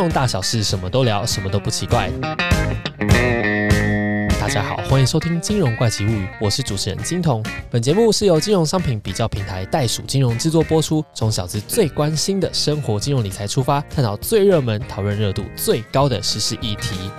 融大小事，什么都聊，什么都不奇怪。大家好，欢迎收听《金融怪奇物语》，我是主持人金童。本节目是由金融商品比较平台袋鼠金融制作播出，从小资最关心的生活金融理财出发，探讨最热门、讨论热度最高的时事议题。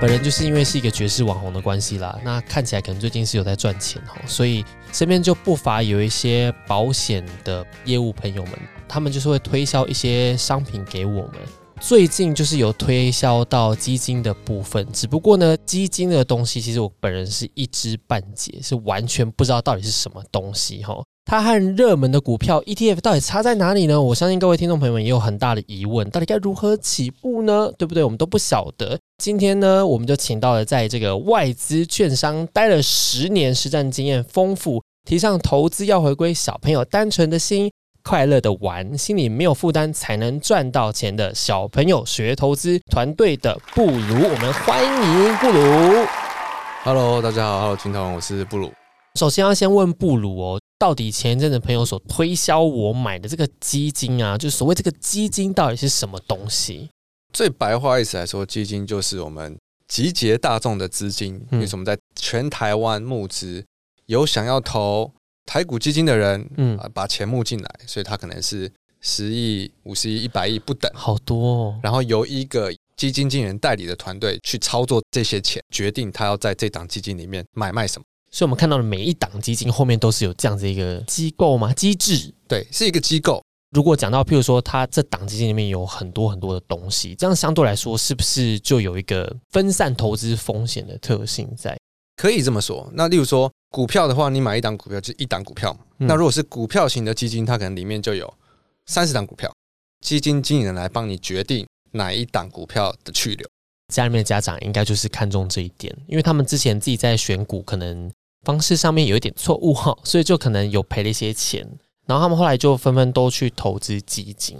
本人就是因为是一个爵士网红的关系啦，那看起来可能最近是有在赚钱哦，所以身边就不乏有一些保险的业务朋友们，他们就是会推销一些商品给我们。最近就是有推销到基金的部分，只不过呢，基金的东西其实我本人是一知半解，是完全不知道到底是什么东西哈。它和热门的股票 ETF 到底差在哪里呢？我相信各位听众朋友们也有很大的疑问，到底该如何起步呢？对不对？我们都不晓得。今天呢，我们就请到了在这个外资券商待了十年、实战经验丰富、提倡投资要回归小朋友单纯的心。快乐的玩，心里没有负担才能赚到钱的小朋友学投资团队的布鲁，我们欢迎布鲁。Hello，大家好，Hello，金童，我是布鲁。首先要先问布鲁哦，到底前一阵子朋友所推销我买的这个基金啊，就所谓这个基金到底是什么东西？最白话意思来说，基金就是我们集结大众的资金，为什么在全台湾募资，有想要投。台股基金的人，嗯，把钱募进来，所以他可能是十亿、五十亿、一百亿不等，好多。哦。然后由一个基金经理人代理的团队去操作这些钱，决定他要在这档基金里面买卖什么。所以，我们看到的每一档基金后面都是有这样子一个机构吗？机制？对，是一个机构。如果讲到，譬如说，它这档基金里面有很多很多的东西，这样相对来说，是不是就有一个分散投资风险的特性在？可以这么说。那例如说。股票的话，你买一档股票就一档股票。那如果是股票型的基金，它可能里面就有三十档股票，基金经理人来帮你决定哪一档股票的去留。家里面的家长应该就是看中这一点，因为他们之前自己在选股可能方式上面有一点错误哈，所以就可能有赔了一些钱。然后他们后来就纷纷都去投资基金。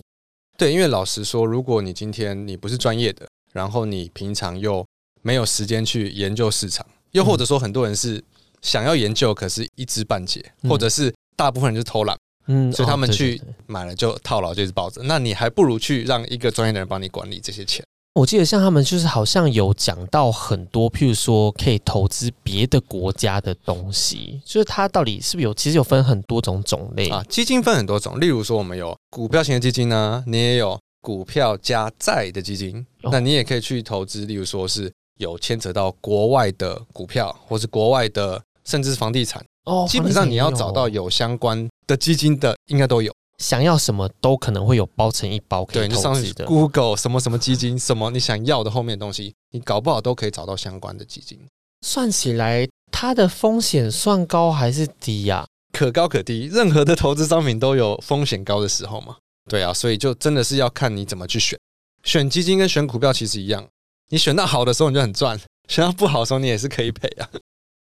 对，因为老实说，如果你今天你不是专业的，然后你平常又没有时间去研究市场，又或者说很多人是。想要研究，可是一知半解，或者是大部分人就偷懒，嗯，所以他们去买了就套牢，就是抱着。那你还不如去让一个专业的人帮你管理这些钱。我记得像他们就是好像有讲到很多，譬如说可以投资别的国家的东西，就是它到底是不是有？其实有分很多种种类啊。基金分很多种，例如说我们有股票型的基金呢，你也有股票加债的基金，那你也可以去投资，例如说是有牵扯到国外的股票，或是国外的。甚至是房地产哦，基本上你要找到有相关的基金的，应该都有。想要什么都可能会有包成一包可以投资的。Google 什么什么基金，什么你想要的后面的东西，你搞不好都可以找到相关的基金。算起来，它的风险算高还是低呀？可高可低，任何的投资商品都有风险高的时候嘛。对啊，所以就真的是要看你怎么去选。选基金跟选股票其实一样，你选到好的时候你就很赚，选到不好的时候你也是可以赔啊。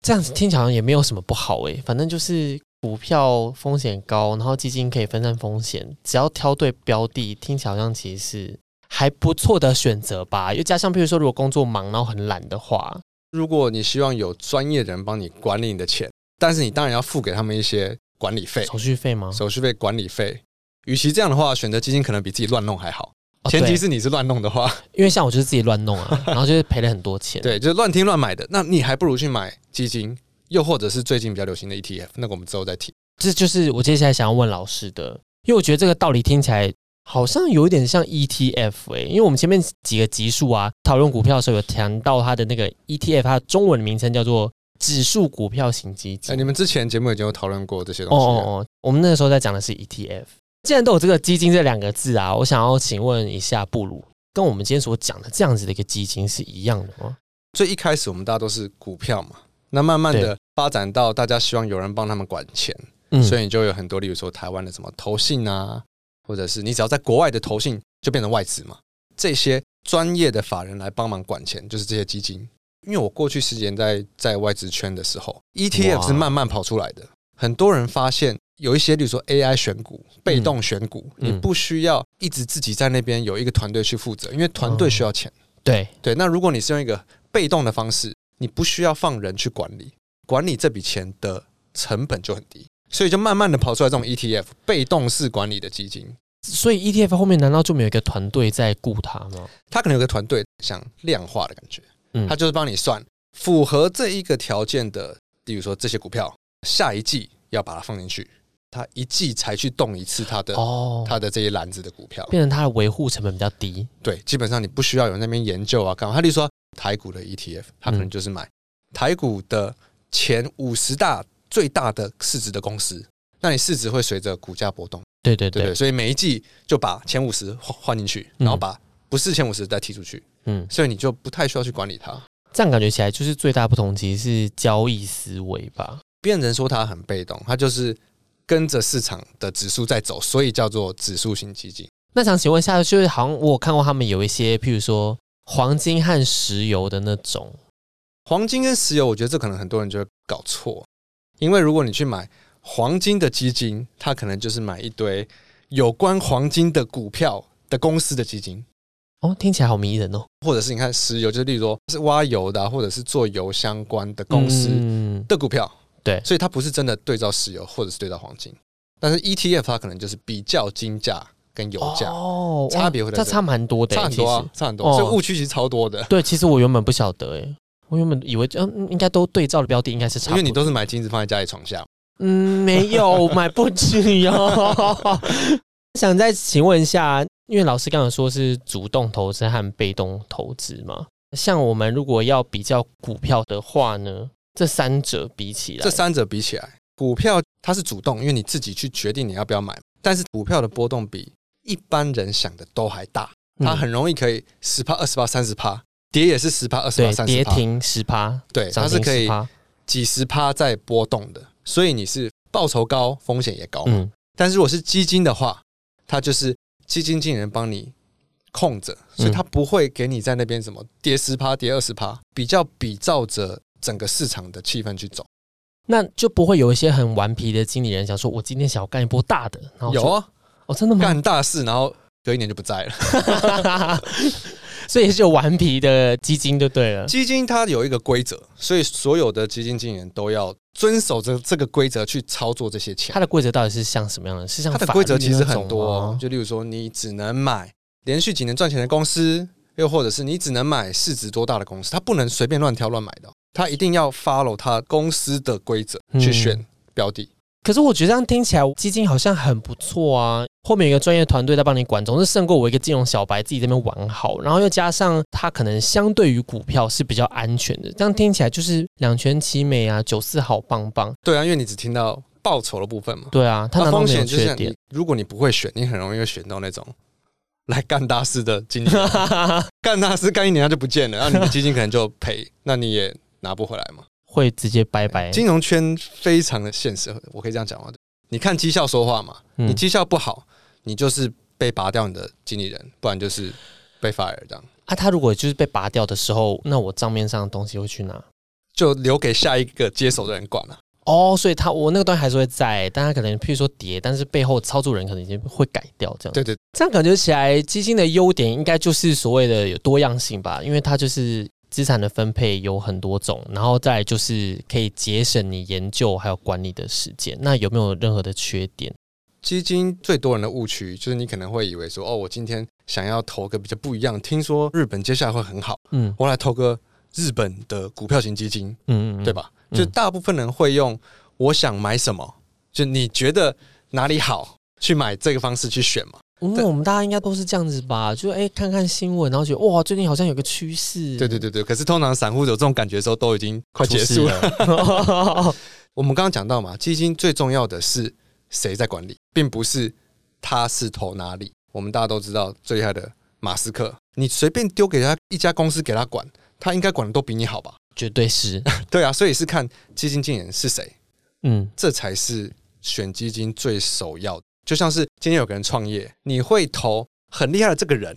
这样子听起来也没有什么不好诶，反正就是股票风险高，然后基金可以分散风险，只要挑对标的，听起来好像其实是还不错的选择吧。又加上，譬如说，如果工作忙然后很懒的话，如果你希望有专业的人帮你管理你的钱，但是你当然要付给他们一些管理费、手续费吗？手续费、管理费，与其这样的话，选择基金可能比自己乱弄还好。前提是你是乱弄的话，因为像我就是自己乱弄啊，然后就是赔了很多钱。对，就是乱听乱买的，那你还不如去买基金，又或者是最近比较流行的 ETF。那个我们之后再提。这就是我接下来想要问老师的，因为我觉得这个道理听起来好像有一点像 ETF 哎，因为我们前面几个集数啊讨论股票的时候有谈到它的那个 ETF，它的中文名称叫做指数股票型基金。哎，你们之前节目已经有讨论过这些东西。哦哦哦，我们那个时候在讲的是 ETF。既然都有这个基金这两个字啊，我想要请问一下布鲁，跟我们今天所讲的这样子的一个基金是一样的吗？最一开始我们大家都是股票嘛，那慢慢的发展到大家希望有人帮他们管钱，所以你就有很多，例如说台湾的什么投信啊，或者是你只要在国外的投信就变成外资嘛，这些专业的法人来帮忙管钱，就是这些基金。因为我过去十几年在在外资圈的时候，ETF 是慢慢跑出来的，很多人发现。有一些，比如说 AI 选股、被动选股，你不需要一直自己在那边有一个团队去负责，因为团队需要钱。对。对，那如果你是用一个被动的方式，你不需要放人去管理，管理这笔钱的成本就很低，所以就慢慢的跑出来这种 ETF 被动式管理的基金。所以 ETF 后面难道就没有一个团队在雇它吗？它可能有个团队想量化的感觉，嗯，他就是帮你算符合这一个条件的，比如说这些股票，下一季要把它放进去，他一季才去动一次他的哦，他的这些篮子的股票，变成他的维护成本比较低。对，基本上你不需要有那边研究啊，干嘛？他例如说台股的 ETF，他可能就是买台股的前五十大最大的市值的公司，那你市值会随着股价波动。对对对，所以每一季就把前五十换换进去，然后把不是前五十再踢出去。嗯，所以你就不太需要去管理它。这样感觉起来，就是最大不同其实是交易思维吧。变人说他很被动，他就是跟着市场的指数在走，所以叫做指数型基金。那想请问一下，就是好像我看过他们有一些，譬如说黄金和石油的那种。黄金跟石油，我觉得这可能很多人就会搞错，因为如果你去买。黄金的基金，它可能就是买一堆有关黄金的股票的公司的基金。哦，听起来好迷人哦。或者是你看石油，就是例如说是挖油的，或者是做油相关的公司的股票。对，所以它不是真的对照石油，或者是对照黄金。但是 ETF 它可能就是比较金价跟油价哦，差别会这差蛮多的，差很多，差很多。所以误区其实超多的。对，其实我原本不晓得，哎，我原本以为嗯，应该都对照的标的应该是差，因为你都是买金子放在家里床下。嗯，没有 买不起哟。想再请问一下，因为老师刚刚说是主动投资和被动投资嘛？像我们如果要比较股票的话呢，这三者比起来，这三者比起来，股票它是主动，因为你自己去决定你要不要买。但是股票的波动比一般人想的都还大，它很容易可以十趴、二十趴、三十趴，跌也是十趴、二十趴、三十趴，跌停十趴，对，它是可以几十趴在波动的。所以你是报酬高，风险也高嗯。但是如果是基金的话，它就是基金经理人帮你控着，所以它不会给你在那边什么跌十趴、跌二十趴，比较比照着整个市场的气氛去走。那就不会有一些很顽皮的经理人想说，我今天想要干一波大的。有啊，哦，真的吗？干大事，然后隔一年就不在了。所以是有顽皮的基金就对了。基金它有一个规则，所以所有的基金经理人都要。遵守着这个规则去操作这些钱，它的规则到底是像什么样的？是像它的规则其实很多，就例如说，你只能买连续几年赚钱的公司，又或者是你只能买市值多大的公司，它不能随便乱挑乱买的，它一定要 follow 他公司的规则去选标的。可是我觉得这样听起来基金好像很不错啊，后面有一个专业团队在帮你管，总是胜过我一个金融小白自己这边玩好。然后又加上它可能相对于股票是比较安全的，这样听起来就是两全其美啊，九四好棒棒。对啊，因为你只听到报酬的部分嘛。对啊，它风险就是你，如果你不会选，你很容易会选到那种来干大事的经理，干大事干一年他就不见了，然后你的基金可能就赔，那你也拿不回来吗。会直接拜拜。金融圈非常的现实，我可以这样讲吗？你看绩效说话嘛。你绩效不好，你就是被拔掉你的经理人，不然就是被 fire 这样。啊，他如果就是被拔掉的时候，那我账面上的东西会去哪？就留给下一个接手的人管了。哦，所以他我那个东西还是会在，但他可能譬如说跌，但是背后操作人可能已经会改掉这样。对对，这样感觉起来，基金的优点应该就是所谓的有多样性吧，因为它就是。资产的分配有很多种，然后再就是可以节省你研究还有管理的时间。那有没有任何的缺点？基金最多人的误区就是你可能会以为说，哦，我今天想要投个比较不一样，听说日本接下来会很好，嗯，我来投个日本的股票型基金，嗯嗯，对吧？就大部分人会用我想买什么，就你觉得哪里好，去买这个方式去选嘛。因为我们大家应该都是这样子吧，就哎看看新闻，然后觉得哇，最近好像有个趋势。对对对对，可是通常散户有这种感觉的时候，都已经快结束了。我们刚刚讲到嘛，基金最重要的是谁在管理，并不是他是投哪里。我们大家都知道最厉害的马斯克，你随便丢给他一家公司给他管，他应该管的都比你好吧？绝对是。对啊，所以是看基金经理人是谁，嗯，这才是选基金最首要的。就像是今天有个人创业，你会投很厉害的这个人，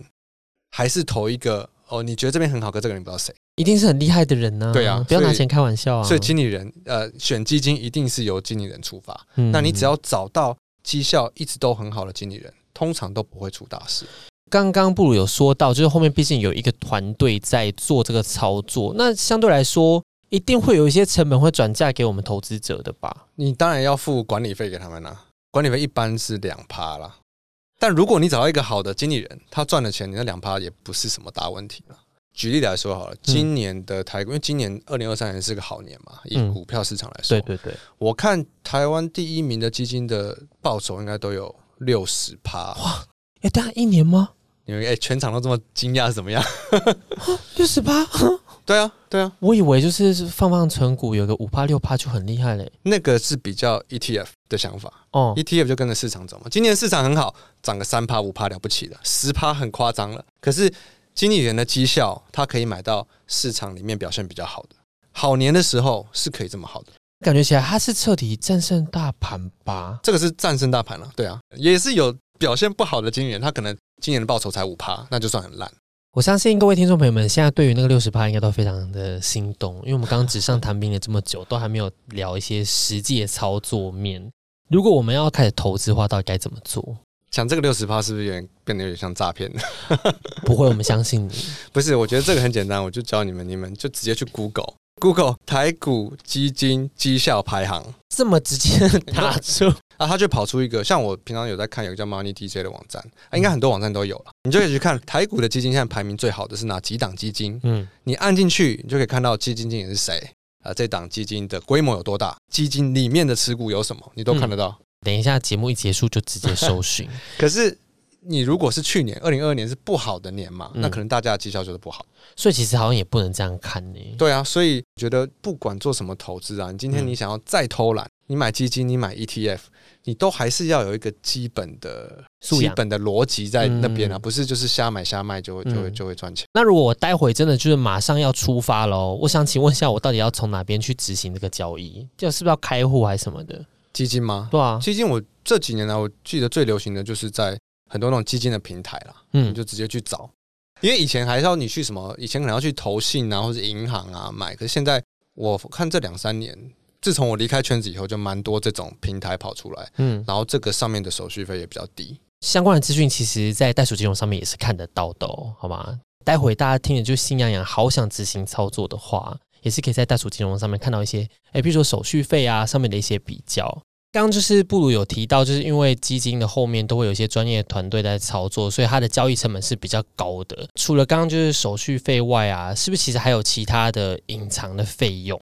还是投一个哦？你觉得这边很好，跟这个人不知道谁？一定是很厉害的人呢。对啊，不要拿钱开玩笑啊。所以经理人呃，选基金一定是由经理人出发。那你只要找到绩效一直都很好的经理人，通常都不会出大事。刚刚布鲁有说到，就是后面毕竟有一个团队在做这个操作，那相对来说一定会有一些成本会转嫁给我们投资者的吧？你当然要付管理费给他们啊。管理费一般是两趴啦，但如果你找到一个好的经理人，他赚的钱，你那两趴也不是什么大问题了。举例来说好了，今年的台股，因为今年二零二三年是个好年嘛，以股票市场来说，对对对，我看台湾第一名的基金的报酬应该都有六十趴。哇，哎，大概一年吗？因为哎，全场都这么惊讶，是怎么样？六十八？对啊，对啊，我以为就是放放存股，有个五趴六趴就很厉害嘞。那个是比较 ETF 的想法哦，ETF 就跟着市场走嘛。今年市场很好，涨个三趴五趴了不起了，十趴很夸张了。可是经理人的绩效，他可以买到市场里面表现比较好的好年的时候是可以这么好的。感觉起来他是彻底战胜大盘吧？这个是战胜大盘了，对啊，也是有表现不好的经理人，他可能今年的报酬才五趴，那就算很烂。我相信各位听众朋友们现在对于那个六十趴应该都非常的心动，因为我们刚刚纸上谈兵了这么久，都还没有聊一些实际的操作面。如果我们要开始投资的话，到底该怎么做？想这个六十趴是不是有点变得有点像诈骗？不会，我们相信你。不是，我觉得这个很简单，我就教你们，你们就直接去 Google。Google 台股基金绩效排行这么直接打出 啊，他就跑出一个像我平常有在看有个叫 Money DJ 的网站，啊应该很多网站都有了，你就可以去看台股的基金现在排名最好的是哪几档基金？嗯，你按进去，你就可以看到基金经理是谁啊，这档基金的规模有多大，基金里面的持股有什么，你都看得到。等一下节目一结束就直接搜寻。可是你如果是去年二零二二年是不好的年嘛，那可能大家的绩效就是不好。所以其实好像也不能这样看呢。对啊，所以觉得不管做什么投资啊，你今天你想要再偷懒，你买基金，你买 ETF，你都还是要有一个基本的、基本的逻辑在那边啊，不是就是瞎买瞎卖就会就会就会赚钱。那如果我待会真的就是马上要出发喽，我想请问一下，我到底要从哪边去执行这个交易？就是不是要开户还是什么的？基金吗？对啊，基金我这几年来我记得最流行的就是在很多那种基金的平台啦，嗯，你就直接去找。因为以前还是要你去什么，以前可能要去投信啊，或者银行啊买。可是现在我看这两三年，自从我离开圈子以后，就蛮多这种平台跑出来。嗯，然后这个上面的手续费也比较低。相关的资讯其实，在袋鼠金融上面也是看得到的，哦，好吗？待会大家听了就心痒痒，好想执行操作的话，也是可以在袋鼠金融上面看到一些，哎，比如说手续费啊上面的一些比较。刚刚就是布鲁有提到，就是因为基金的后面都会有一些专业团队在操作，所以它的交易成本是比较高的。除了刚刚就是手续费外啊，是不是其实还有其他的隐藏的费用？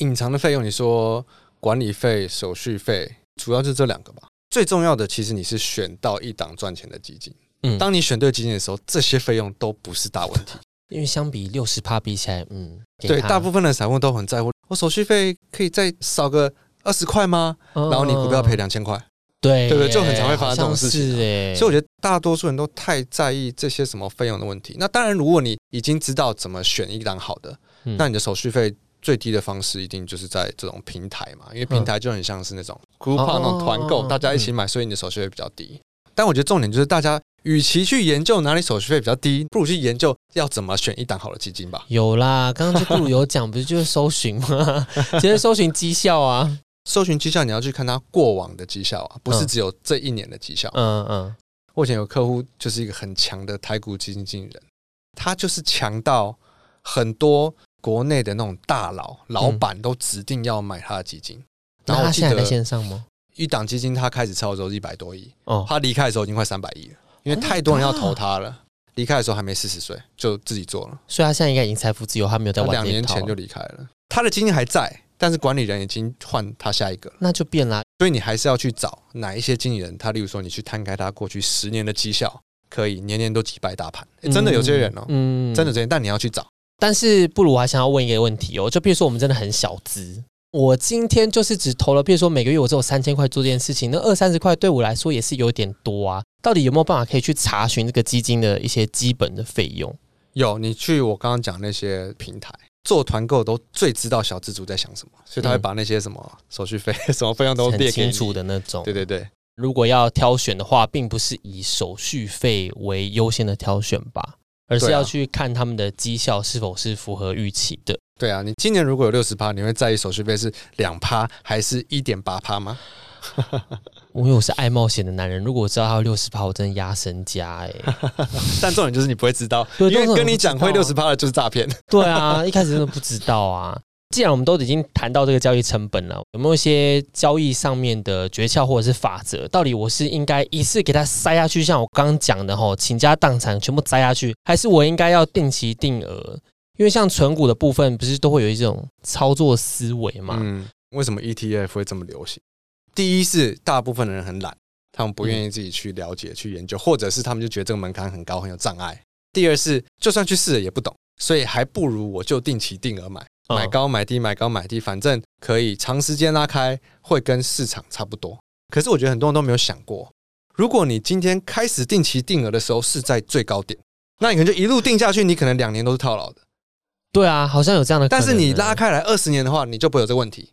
隐藏的费用，你说管理费、手续费，主要就这两个吧。最重要的，其实你是选到一档赚钱的基金。嗯，当你选对基金的时候，这些费用都不是大问题。因为相比六十趴比起来，嗯，对，大部分的散户都很在乎，我手续费可以再少个。二十块吗？然后你股票赔两千块，对对对，就很常会发生这种事情。所以我觉得大多数人都太在意这些什么费用的问题。那当然，如果你已经知道怎么选一档好的，那你的手续费最低的方式一定就是在这种平台嘛，因为平台就很像是那种 group 那种团购，大家一起买，所以你的手续费比较低。但我觉得重点就是大家。与其去研究哪里手续费比较低，不如去研究要怎么选一档好的基金吧。有啦，刚刚就不如有讲，不是就是搜寻吗？直 接搜寻绩效啊。搜寻绩效，你要去看他过往的绩效啊，不是只有这一年的绩效。嗯嗯。我以前有客户就是一个很强的台股基金经理人，他就是强到很多国内的那种大佬、老板都指定要买他的基金。然后他现在在线上吗？一档基金他开始操的时候一百多亿，哦，他离开的时候已经快三百亿了，因为太多人要投他了。离开的时候还没四十岁就自己做了，所以他现在应该已经财富自由，他没有在玩两年前就离开了，他的基金还在。但是管理人已经换他下一个，那就变了。所以你还是要去找哪一些经理人，他例如说你去摊开他过去十年的绩效，可以年年都击败大盘，真的有这些人哦，嗯，真的这些，但你要去找。但是不如我还想要问一个问题哦，就比如说我们真的很小资，我今天就是只投了，比如说每个月我只有三千块做这件事情，那二三十块对我来说也是有点多啊。到底有没有办法可以去查询这个基金的一些基本的费用？有，你去我刚刚讲那些平台。做团购都最知道小资主在想什么，所以他会把那些什么手续费、什么费用都列清楚的那种。对对对，如果要挑选的话，并不是以手续费为优先的挑选吧，而是要去看他们的绩效是否是符合预期的。对啊，你今年如果有六十趴，你会在意手续费是两趴还是一点八趴吗？因为我是爱冒险的男人，如果我知道他有六十趴，我真的压身家哎。但重点就是你不会知道，因为跟你讲会六十趴的就是诈骗。对啊，一开始真的不知道啊。既然我们都已经谈到这个交易成本了，有没有一些交易上面的诀窍或者是法则？到底我是应该一次给它塞下去，像我刚刚讲的吼，倾家荡产全部塞下去，还是我应该要定期定额？因为像存股的部分，不是都会有一种操作思维嘛？嗯，为什么 ETF 会这么流行？第一是大部分的人很懒，他们不愿意自己去了解、去研究，或者是他们就觉得这个门槛很高，很有障碍。第二是就算去试了也不懂，所以还不如我就定期定额买。买高买低，买高买低，反正可以长时间拉开，会跟市场差不多。可是我觉得很多人都没有想过，如果你今天开始定期定额的时候是在最高点，那你可能就一路定下去，你可能两年都是套牢的。对啊，好像有这样的。但是你拉开来二十年的话，你就不会有这个问题。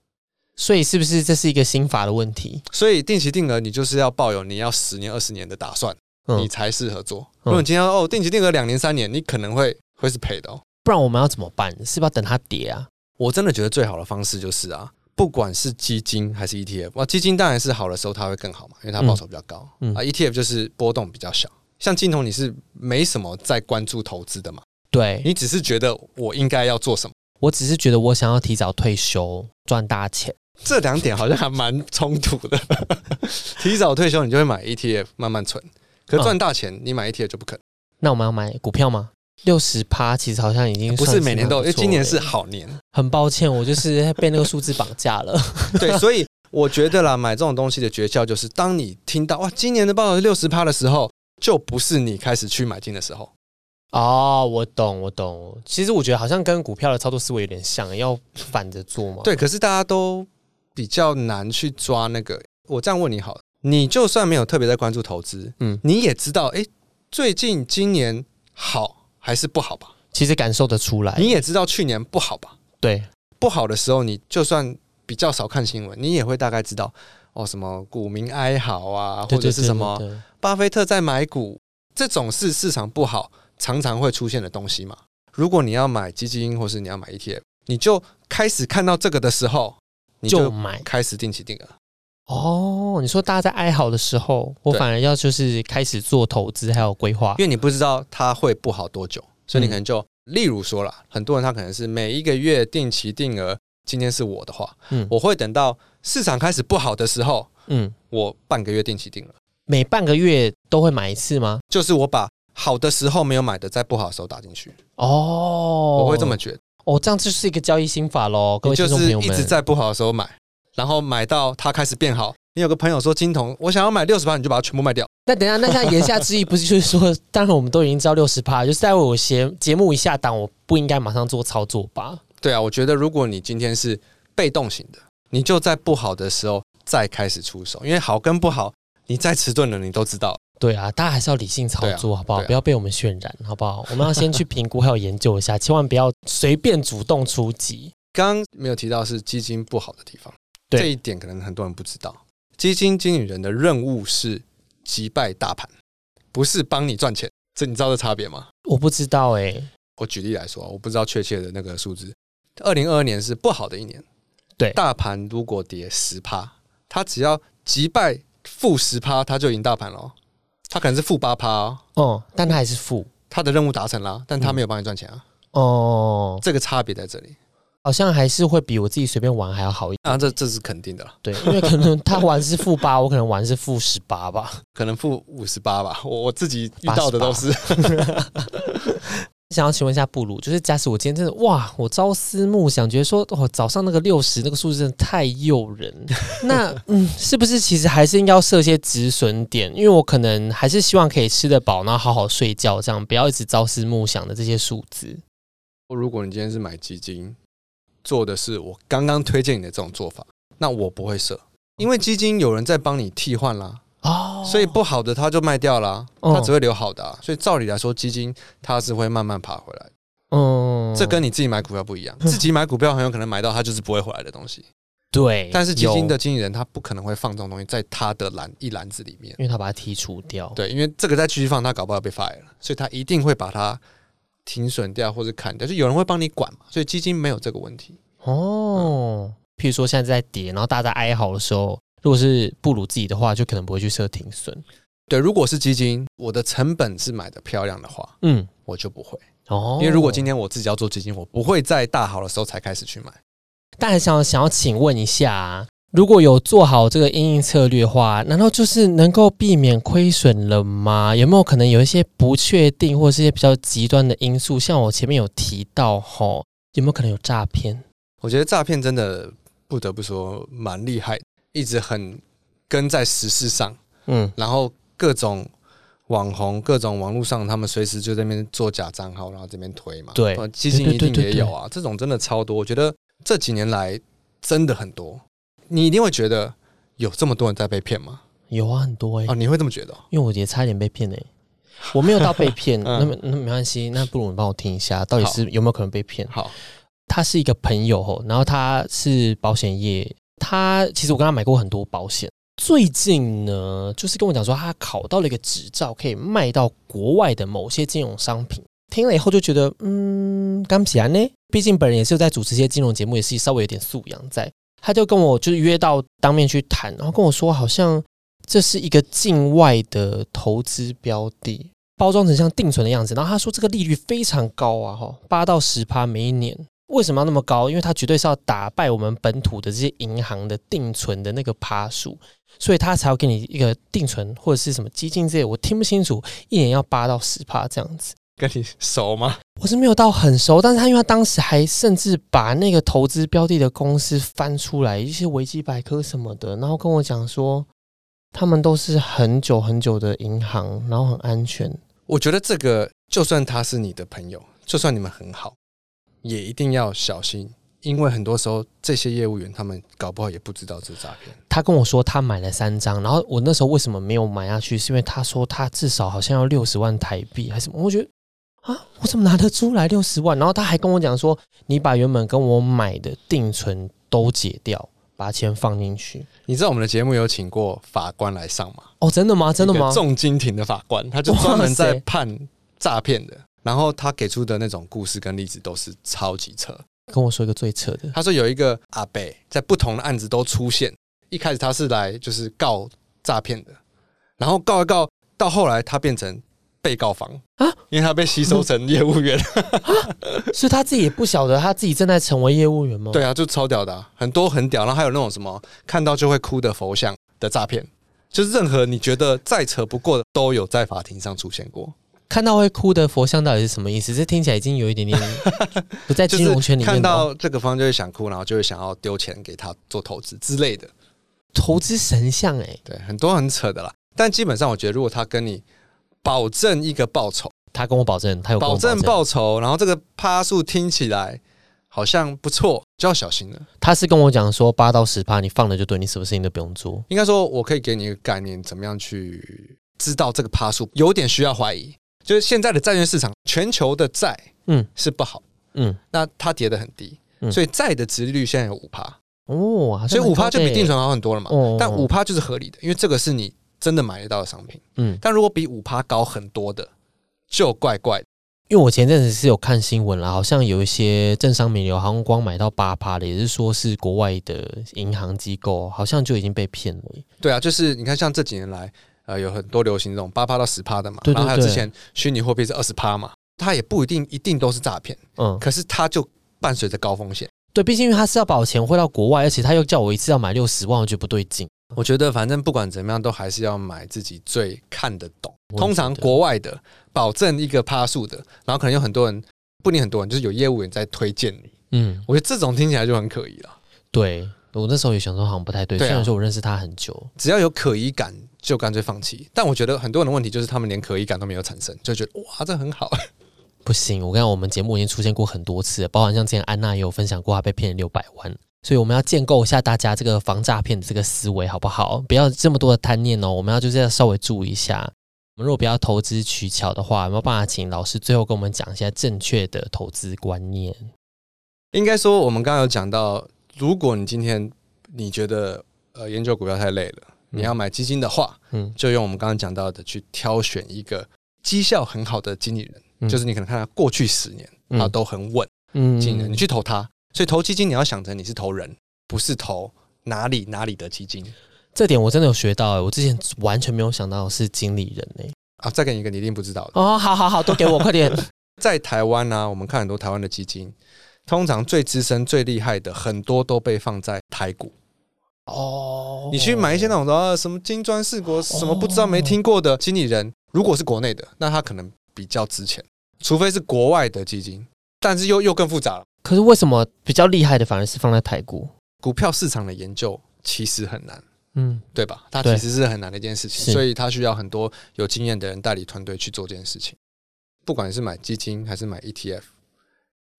所以是不是这是一个心法的问题？所以定期定额，你就是要抱有你要十年、二十年的打算，你才适合做。如果你今天哦定期定额两年、三年，你可能会会是赔的哦。不然我们要怎么办？是不是要等它跌啊？我真的觉得最好的方式就是啊，不管是基金还是 ETF，哇，基金当然是好的时候它会更好嘛，因为它报酬比较高。啊，ETF 就是波动比较小。像镜头，你是没什么在关注投资的嘛？对，你只是觉得我应该要做什么？我只是觉得我想要提早退休赚大钱。这两点好像还蛮冲突的。提早退休，你就会买 ETF 慢慢存，可赚大钱，你买 ETF 就不可能。那我们要买股票吗？六十趴其实好像已经不是每年都，因为今年是好年。很抱歉，我就是 被那个数字绑架了。对，所以我觉得啦，买这种东西的诀窍就是，当你听到哇，今年的报道是六十趴的时候，就不是你开始去买进的时候。哦，我懂，我懂。其实我觉得好像跟股票的操作思维有点像，要反着做嘛。对，可是大家都比较难去抓那个。我这样问你好，你就算没有特别在关注投资，嗯，你也知道，哎，最近今年好。还是不好吧？其实感受得出来。你也知道去年不好吧？对，不好的时候，你就算比较少看新闻，你也会大概知道哦，什么股民哀嚎啊，或者是什么巴菲特在买股，这种是市场不好常常会出现的东西嘛。如果你要买基金，或是你要买 ETF，你就开始看到这个的时候，你就买，开始定期定额。哦，你说大家在哀嚎的时候，我反而要就是开始做投资还有规划，因为你不知道它会不好多久，所以你可能就例如说了，很多人他可能是每一个月定期定额。今天是我的话，嗯，我会等到市场开始不好的时候，嗯，我半个月定期定额，每半个月都会买一次吗？就是我把好的时候没有买的，在不好的时候打进去。哦，我会这么觉得。哦，这样就是一个交易心法喽，各位听众朋友们，一直在不好的时候买。然后买到它开始变好，你有个朋友说金童，我想要买六十趴，你就把它全部卖掉。那等下，那像言下之意不是就是说，当然我们都已经知道六十趴，就是在我节节目一下档，我不应该马上做操作吧？对啊，我觉得如果你今天是被动型的，你就在不好的时候再开始出手，因为好跟不好，你再迟钝了，你都知道。对啊，大家还是要理性操作，好不好？不要被我们渲染，好不好？我们要先去评估还有研究一下，千万不要随便主动出击。刚刚没有提到是基金不好的地方。这一点可能很多人不知道，基金经理人的任务是击败大盘，不是帮你赚钱。这你知道这差别吗？我不知道哎。我举例来说，我不知道确切的那个数字。二零二二年是不好的一年，对，大盘如果跌十趴，他只要击败负十趴，他就赢大盘了。他可能是负八趴哦，但他还是负，他的任务达成了，但他没有帮你赚钱啊。哦，这个差别在这里。好像还是会比我自己随便玩还要好一点啊！这这是肯定的，对，因为可能他玩是负八，我可能玩是负十八吧，可能负五十八吧。我我自己遇到的都是。想要请问一下布鲁，就是假使我今天真的哇，我朝思暮想，觉得说哦，早上那个六十那个数字真的太诱人，那 嗯，是不是其实还是应该要设些止损点？因为我可能还是希望可以吃得饱，然后好好睡觉，这样不要一直朝思暮想的这些数字。如果你今天是买基金。做的是我刚刚推荐你的这种做法，那我不会设，因为基金有人在帮你替换啦，哦，所以不好的它就卖掉了，它只会留好的，所以照理来说，基金它是会慢慢爬回来，哦，这跟你自己买股票不一样，自己买股票很有可能买到它就是不会回来的东西，对，但是基金的经纪人他不可能会放这种东西在他的篮一篮子里面，因为他把它剔除掉，对，因为这个再继续放，他搞不好被 fire 了，所以他一定会把它。停损掉或者砍掉，就有人会帮你管嘛，所以基金没有这个问题。哦。譬如说现在在跌，然后大家在哀嚎的时候，如果是布鲁自己的话，就可能不会去设停损。对，如果是基金，我的成本是买的漂亮的话，嗯，我就不会哦。因为如果今天我自己要做基金，我不会在大好的时候才开始去买，但还想想要请问一下，如果有做好这个应应策略的话，难道就是能够避免亏损了吗？有没有可能有一些不确定或者是一些比较极端的因素？像我前面有提到，吼，有没有可能有诈骗？我觉得诈骗真的不得不说蛮厉害，一直很跟在时事上，嗯，然后各种。网红各种网络上，他们随时就在那边做假账号，然后这边推嘛。对，基金一定也有啊，这种真的超多。我觉得这几年来真的很多，你一定会觉得有这么多人在被骗吗？有啊，很多哎。哦，你会这么觉得？因为我也差点被骗哎，我没有到被骗，那么那没关系，那不如你帮我听一下，到底是有没有可能被骗？好，他是一个朋友吼，然后他是保险业，他其实我跟他买过很多保险。最近呢，就是跟我讲说，他考到了一个执照，可以卖到国外的某些金融商品。听了以后就觉得，嗯，刚起来呢。毕竟本人也是在主持一些金融节目，也是稍微有点素养在。他就跟我就约到当面去谈，然后跟我说，好像这是一个境外的投资标的，包装成像定存的样子。然后他说，这个利率非常高啊，哈，八到十趴每一年。为什么要那么高？因为它绝对是要打败我们本土的这些银行的定存的那个趴数，所以他才要给你一个定存或者是什么基金这些，我听不清楚，一年要八到十趴这样子。跟你熟吗？我是没有到很熟，但是他因为他当时还甚至把那个投资标的的公司翻出来，一些维基百科什么的，然后跟我讲说，他们都是很久很久的银行，然后很安全。我觉得这个，就算他是你的朋友，就算你们很好。也一定要小心，因为很多时候这些业务员他们搞不好也不知道这是诈骗。他跟我说他买了三张，然后我那时候为什么没有买下去？是因为他说他至少好像要六十万台币还是什么？我觉得啊，我怎么拿得出来六十万？然后他还跟我讲说，你把原本跟我买的定存都解掉，把钱放进去。你知道我们的节目有请过法官来上吗？哦，真的吗？真的吗？重金庭的法官，他就专门在判诈骗的。然后他给出的那种故事跟例子都是超级扯。跟我说一个最扯的，他说有一个阿北在不同的案子都出现，一开始他是来就是告诈骗的，然后告一告，到后来他变成被告方啊，因为他被吸收成业务员，所以他自己也不晓得他自己正在成为业务员吗？对啊，就超屌的，很多很屌，然后还有那种什么看到就会哭的佛像的诈骗，就是任何你觉得再扯不过的都有在法庭上出现过。看到会哭的佛像到底是什么意思？这听起来已经有一点点 不在金融圈里面。看到这个方就会想哭，然后就会想要丢钱给他做投资之类的。投资神像哎，对，很多很扯的啦。但基本上我觉得，如果他跟你保证一个报酬，他跟我保证他有保证报酬，然后这个趴数听起来好像不错，就要小心了。他是跟我讲说八到十趴，你放了就对，你什么事情都不用做。应该说，我可以给你一个概念，怎么样去知道这个趴数有点需要怀疑。就是现在的债券市场，全球的债，嗯，是不好，嗯，那它跌得很低，所以债的值利率现在有五趴，哦，所以五趴就比定存好很多了嘛，但五趴就是合理的，因为这个是你真的买得到的商品，嗯，但如果比五趴高很多的，就怪怪。因为我前阵子是有看新闻了，好像有一些政商名流，好像光买到八趴的，也是说是国外的银行机构，好像就已经被骗了。对啊，就是你看，像这几年来。呃，有很多流行这种八趴到十趴的嘛，然后还有之前虚拟货币是二十趴嘛，它也不一定一定都是诈骗，嗯，可是它就伴随着高风险。对，毕竟因为他是要把我钱汇到国外，而且他又叫我一次要买六十万，我觉得不对劲。我觉得反正不管怎么样，都还是要买自己最看得懂。通常国外的保证一个趴数的，然后可能有很多人，不一定很多人，就是有业务员在推荐你。嗯，我觉得这种听起来就很可疑了。对。我那时候也想说，好像不太对。虽然说我认识他很久，只要有可疑感，就干脆放弃。但我觉得很多人的问题就是，他们连可疑感都没有产生，就觉得哇，这很好。不行，我跟我们节目已经出现过很多次，包含像之前安娜也有分享过，她被骗了六百万。所以我们要建构一下大家这个防诈骗的这个思维，好不好？不要这么多的贪念哦。我们要就是要稍微注意一下。我们如果不要投资取巧的话，有没有办法请老师最后跟我们讲一下正确的投资观念？应该说，我们刚刚有讲到。如果你今天你觉得呃研究股票太累了，你要买基金的话，嗯，就用我们刚刚讲到的去挑选一个绩效很好的经理人，就是你可能看他过去十年啊都很稳，嗯，经理人你去投他，所以投基金你要想着你是投人，不是投哪里哪里的基金。这点我真的有学到，我之前完全没有想到是经理人呢。啊，再给你一个你一定不知道的哦，好好好，都给我快点。在台湾呢，我们看很多台湾的基金。通常最资深、最厉害的很多都被放在台股。哦，你去买一些那种的什么金砖四国什么不知道没听过的经理人，如果是国内的，那他可能比较值钱，除非是国外的基金，但是又又更复杂了。可是为什么比较厉害的反而是放在台股？股票市场的研究其实很难，嗯，对吧？它其实是很难的一件事情，所以它需要很多有经验的人代理团队去做这件事情。不管是买基金还是买 ETF，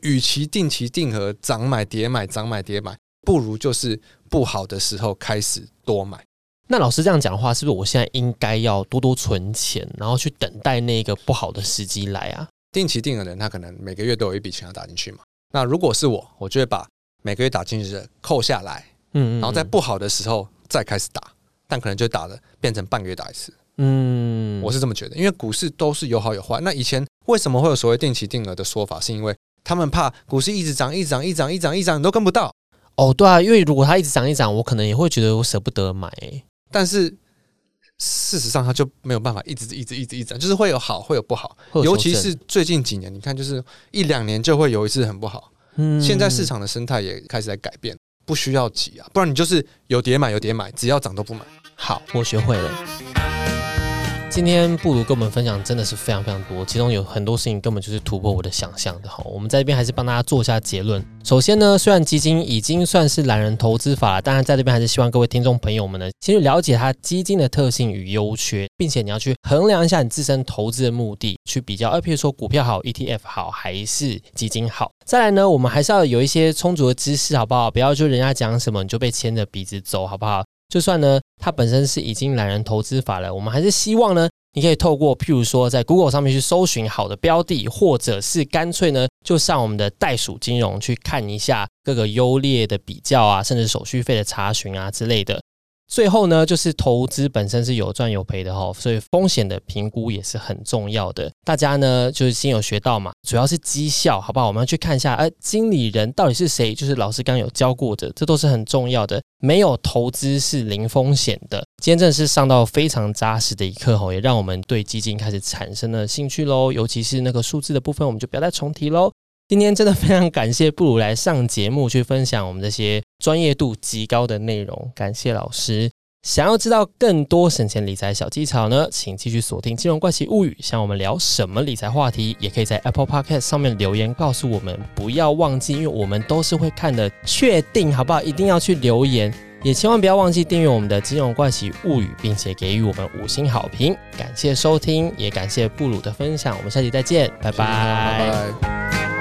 与其定期定额涨买跌买涨买跌买，不如就是不好的时候开始多买。那老师这样讲的话，是不是我现在应该要多多存钱，然后去等待那个不好的时机来啊？定期定额的人，他可能每个月都有一笔钱要打进去嘛。那如果是我，我就会把每个月打进去的扣下来，嗯，然后在不好的时候再开始打，但可能就打了变成半个月打一次。嗯，我是这么觉得，因为股市都是有好有坏。那以前为什么会有所谓定期定额的说法？是因为他们怕股市一直涨、一直涨、一直涨、一直涨、一直涨，你都跟不到。哦，对啊，因为如果它一直涨一涨，我可能也会觉得我舍不得买、欸但是事实上，它就没有办法一直一直一直一直涨，就是会有好，会有不好。尤其是最近几年，你看，就是一两年就会有一次很不好。嗯现在市场的生态也开始在改变，不需要急啊，不然你就是有跌买有跌买，只要涨都不买。好，我学会了。今天布鲁跟我们分享真的是非常非常多，其中有很多事情根本就是突破我的想象的哈。我们在这边还是帮大家做一下结论。首先呢，虽然基金已经算是懒人投资法了，当然在这边还是希望各位听众朋友们呢，先去了解它基金的特性与优缺，并且你要去衡量一下你自身投资的目的，去比较，呃，譬如说股票好、ETF 好还是基金好。再来呢，我们还是要有一些充足的知识，好不好？不要就人家讲什么你就被牵着鼻子走，好不好？就算呢，它本身是已经懒人投资法了，我们还是希望呢，你可以透过譬如说在 Google 上面去搜寻好的标的，或者是干脆呢，就上我们的袋鼠金融去看一下各个优劣的比较啊，甚至手续费的查询啊之类的。最后呢，就是投资本身是有赚有赔的哈，所以风险的评估也是很重要的。大家呢就是先有学到嘛，主要是绩效，好不好？我们要去看一下，呃，经理人到底是谁？就是老师刚刚有教过的，这都是很重要的。没有投资是零风险的。今天真的是上到非常扎实的一课吼，也让我们对基金开始产生了兴趣喽。尤其是那个数字的部分，我们就不要再重提喽。今天真的非常感谢布鲁来上节目去分享我们这些专业度极高的内容，感谢老师。想要知道更多省钱理财小技巧呢，请继续锁定《金融怪奇物语》，想我们聊什么理财话题，也可以在 Apple Podcast 上面留言告诉我们。不要忘记，因为我们都是会看的，确定好不好？一定要去留言，也千万不要忘记订阅我们的《金融怪奇物语》，并且给予我们五星好评。感谢收听，也感谢布鲁的分享，我们下期再见，拜拜拜拜。